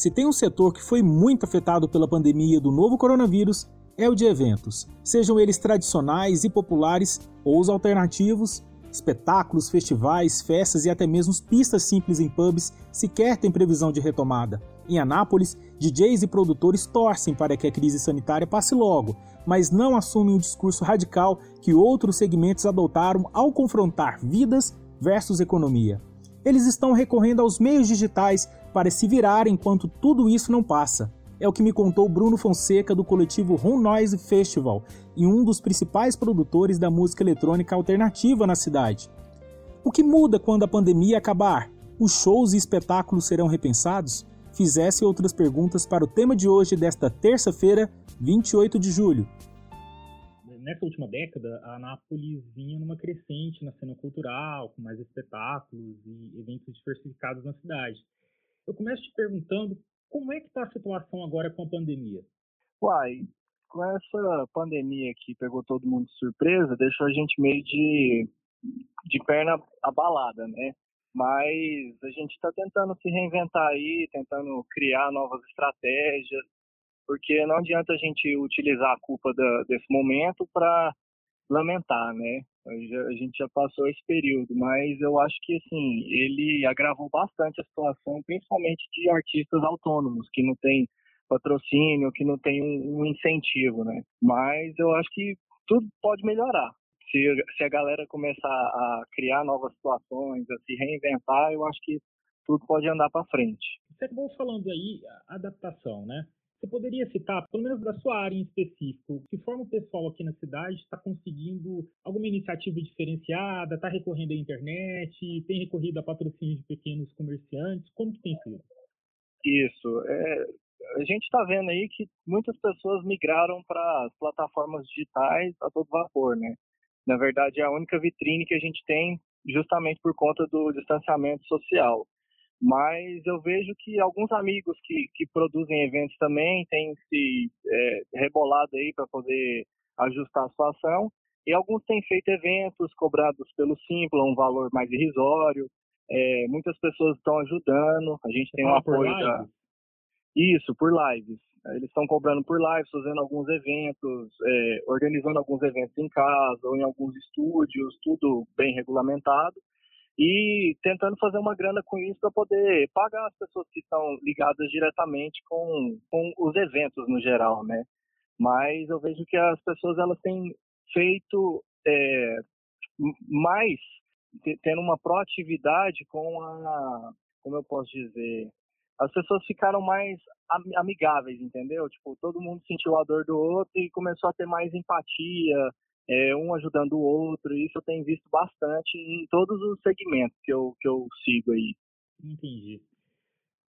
Se tem um setor que foi muito afetado pela pandemia do novo coronavírus, é o de eventos, sejam eles tradicionais e populares ou os alternativos, espetáculos, festivais, festas e até mesmo pistas simples em pubs sequer têm previsão de retomada. Em Anápolis, DJs e produtores torcem para que a crise sanitária passe logo, mas não assumem o discurso radical que outros segmentos adotaram ao confrontar vidas versus economia. Eles estão recorrendo aos meios digitais para se virar enquanto tudo isso não passa. É o que me contou Bruno Fonseca do coletivo Home Noise Festival e um dos principais produtores da música eletrônica alternativa na cidade. O que muda quando a pandemia acabar? Os shows e espetáculos serão repensados? Fizesse outras perguntas para o tema de hoje desta terça-feira, 28 de julho. Nessa última década, a Anápolis vinha numa crescente na cena cultural, com mais espetáculos e eventos diversificados na cidade. Eu começo te perguntando como é que está a situação agora com a pandemia? Uai, com essa pandemia que pegou todo mundo de surpresa, deixou a gente meio de, de perna abalada, né? Mas a gente está tentando se reinventar aí, tentando criar novas estratégias, porque não adianta a gente utilizar a culpa da, desse momento para lamentar, né? A gente já passou esse período, mas eu acho que assim ele agravou bastante a situação, principalmente de artistas autônomos que não tem patrocínio, que não tem um, incentivo, né? Mas eu acho que tudo pode melhorar. Se, se a galera começar a criar novas situações, a se reinventar, eu acho que tudo pode andar para frente. Você acabou falando aí adaptação, né? Você poderia citar, pelo menos da sua área em específico, que forma o pessoal aqui na cidade está conseguindo alguma iniciativa diferenciada, está recorrendo à internet, tem recorrido a patrocínio de pequenos comerciantes? Como que tem sido? Isso. É, a gente está vendo aí que muitas pessoas migraram para as plataformas digitais a todo vapor, né? Na verdade, é a única vitrine que a gente tem justamente por conta do distanciamento social mas eu vejo que alguns amigos que, que produzem eventos também têm se é, rebolado aí para poder ajustar a situação, e alguns têm feito eventos cobrados pelo Simpla, um valor mais irrisório, é, muitas pessoas estão ajudando, a gente tem ah, um apoio da... Isso, por lives. Eles estão cobrando por lives, fazendo alguns eventos, é, organizando alguns eventos em casa ou em alguns estúdios, tudo bem regulamentado e tentando fazer uma grana com isso para poder pagar as pessoas que estão ligadas diretamente com, com os eventos no geral, né? Mas eu vejo que as pessoas elas têm feito é, mais tendo uma proatividade com a, como eu posso dizer, as pessoas ficaram mais amigáveis, entendeu? Tipo, todo mundo sentiu a dor do outro e começou a ter mais empatia, é, um ajudando o outro. Isso eu tenho visto bastante em todos os segmentos que eu, que eu sigo aí. Entendi.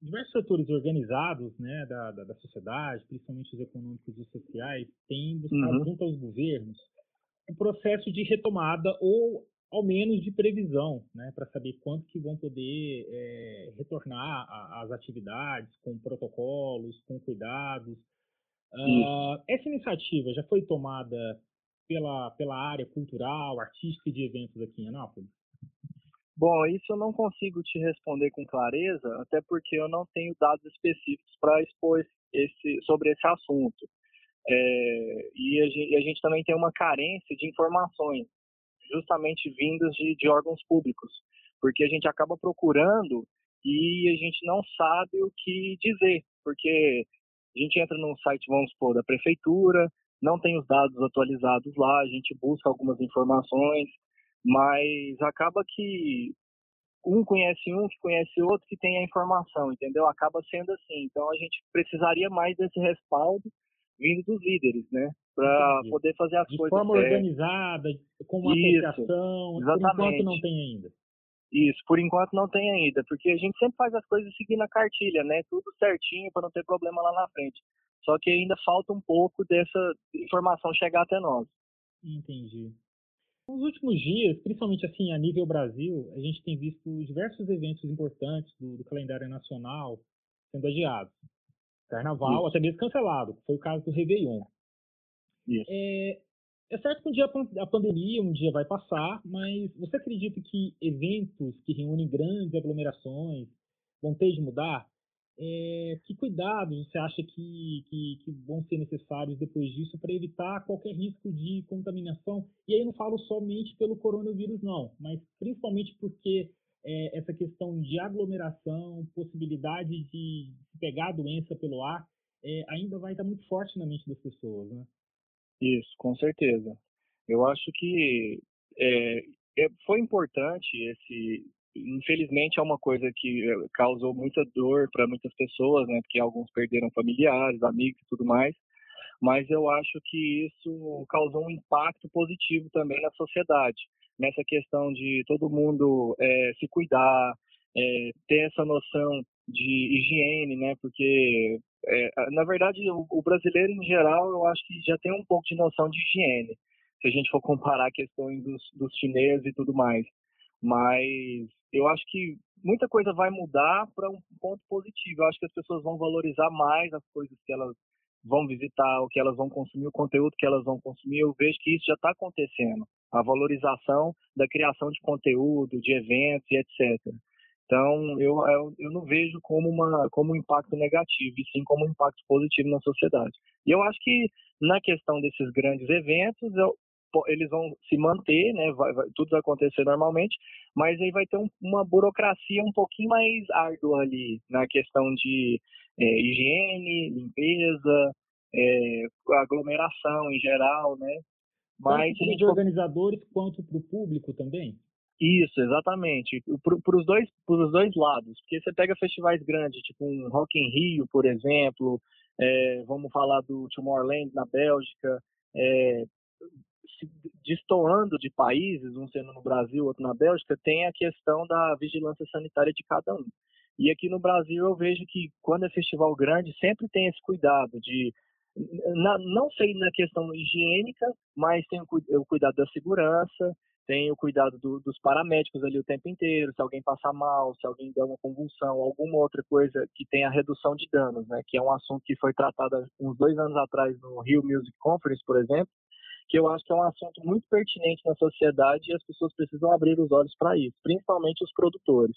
Diversos setores organizados né, da, da, da sociedade, principalmente os econômicos e sociais, têm buscado, uhum. junto aos governos, um processo de retomada ou ao menos de previsão, né, para saber quanto que vão poder é, retornar às atividades, com protocolos, com cuidados. Uh, essa iniciativa já foi tomada pela, pela área cultural, artística e de eventos aqui em Anápolis? Bom, isso eu não consigo te responder com clareza, até porque eu não tenho dados específicos para expor esse, sobre esse assunto. É, e, a gente, a gente, também tem uma carência de informações, justamente vindas de, de órgãos públicos, porque a gente acaba procurando e a gente não sabe o que dizer, porque a gente entra num site, vamos supor, da prefeitura, não tem os dados atualizados lá, a gente busca algumas informações, mas acaba que um conhece um, que conhece outro, que tem a informação, entendeu? Acaba sendo assim. Então a gente precisaria mais desse respaldo vindo dos líderes, né? Para poder fazer as de coisas. De forma organizada, com uma Isso, associação, exatamente. por enquanto não tem ainda. Isso, por enquanto não tem ainda, porque a gente sempre faz as coisas seguindo a cartilha, né? Tudo certinho para não ter problema lá na frente. Só que ainda falta um pouco dessa informação chegar até nós. Entendi. Nos últimos dias, principalmente assim a nível Brasil, a gente tem visto diversos eventos importantes do, do calendário nacional sendo adiados. Carnaval, Isso. até mesmo cancelado, foi o caso do Réveillon. É, é certo que um dia a pandemia um dia vai passar, mas você acredita que eventos que reúnem grandes aglomerações vão ter de mudar? É, que cuidados você acha que, que, que, vão ser necessários depois disso para evitar qualquer risco de contaminação? E aí eu não falo somente pelo coronavírus, não, mas principalmente porque é, essa questão de aglomeração, possibilidade de pegar a doença pelo ar, é, ainda vai estar muito forte na mente das pessoas, né? Isso, com certeza. Eu acho que é, é foi importante esse, infelizmente é uma coisa que eh, causou muita dor para muitas pessoas, né? Porque alguns perderam familiares, amigos e tudo mais. Mas eu acho que isso causou um impacto positivo também na sociedade, nessa questão de todo mundo é, se cuidar, é, ter essa noção de higiene, né? Porque é, na verdade o, o brasileiro em geral eu acho que já tem um pouco de noção de higiene, se a gente for comparar a questão dos, dos chineses e tudo mais. Mas eu acho que muita coisa vai mudar para um ponto positivo. Eu acho que as pessoas vão valorizar mais as coisas que elas vão visitar, o que elas vão consumir, o conteúdo que elas vão consumir. Eu vejo que isso já está acontecendo. A valorização da criação de conteúdo, de eventos e etc. Então, eu, eu, eu não vejo como, uma, como um impacto negativo, e sim como um impacto positivo na sociedade. E eu acho que na questão desses grandes eventos, eu, eles vão se manter, né? Vai, vai, tudo vai acontecer normalmente, mas aí vai ter um, uma burocracia um pouquinho mais árdua ali na questão de é, higiene, limpeza, é, aglomeração em geral, né? Mas tanto os organizadores quanto para o público também. Isso, exatamente. Para os dois, dois lados. Porque você pega festivais grandes, tipo um Rock in Rio, por exemplo, é, vamos falar do Tomorrowland na Bélgica, é, se destoando de países, um sendo no Brasil, outro na Bélgica, tem a questão da vigilância sanitária de cada um. E aqui no Brasil eu vejo que quando é festival grande sempre tem esse cuidado de na, não sei na questão higiênica, mas tem o, o cuidado da segurança, tem o cuidado do, dos paramédicos ali o tempo inteiro, se alguém passar mal, se alguém der uma convulsão, alguma outra coisa que tenha redução de danos, né? Que é um assunto que foi tratado uns dois anos atrás no Rio Music Conference, por exemplo, que eu acho que é um assunto muito pertinente na sociedade e as pessoas precisam abrir os olhos para isso, principalmente os produtores.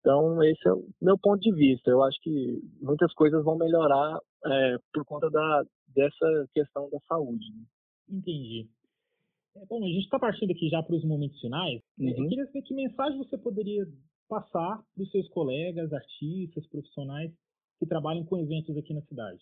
Então, esse é o meu ponto de vista. Eu acho que muitas coisas vão melhorar é, por conta da, dessa questão da saúde. Né? Entendi. É, bom, a gente está partindo aqui já para os momentos finais. É, uhum. Eu queria saber que mensagem você poderia passar para os seus colegas, artistas, profissionais que trabalham com eventos aqui na cidade.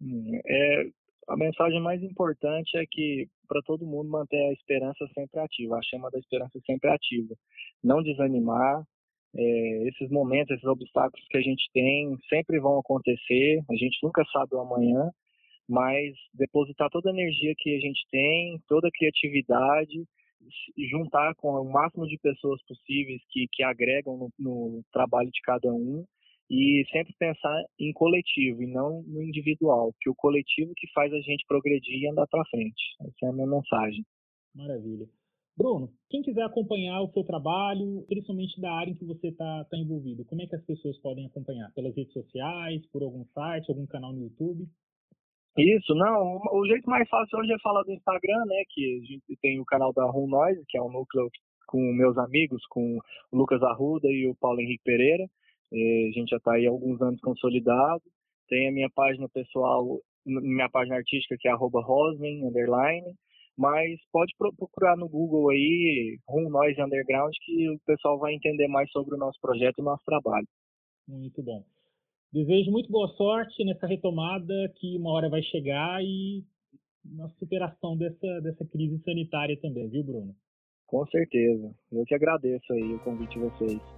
Hum, é, a mensagem mais importante é que para todo mundo manter a esperança sempre ativa, a chama da esperança sempre ativa. Não desanimar. É, esses momentos, esses obstáculos que a gente tem sempre vão acontecer. A gente nunca sabe o amanhã, mas depositar toda a energia que a gente tem, toda a criatividade, juntar com o máximo de pessoas possíveis que, que agregam no, no trabalho de cada um e sempre pensar em coletivo e não no individual, que o coletivo que faz a gente progredir e andar para frente. Essa é a minha mensagem. Maravilha. Bruno, quem quiser acompanhar o seu trabalho, principalmente da área em que você está tá envolvido, como é que as pessoas podem acompanhar? Pelas redes sociais, por algum site, algum canal no YouTube? Isso, não. O jeito mais fácil hoje é falar do Instagram, né? Que a gente tem o canal da Room Noise, que é um núcleo com meus amigos, com o Lucas Arruda e o Paulo Henrique Pereira. É, a gente já está aí há alguns anos consolidado. Tem a minha página pessoal, minha página artística que é arroba Rosman, underline. Mas pode procurar no Google aí, Room Noise Underground, que o pessoal vai entender mais sobre o nosso projeto e o nosso trabalho. Muito bom. Desejo muito boa sorte nessa retomada que uma hora vai chegar e na superação dessa, dessa crise sanitária também, viu, Bruno? Com certeza. Eu que agradeço aí o convite de vocês.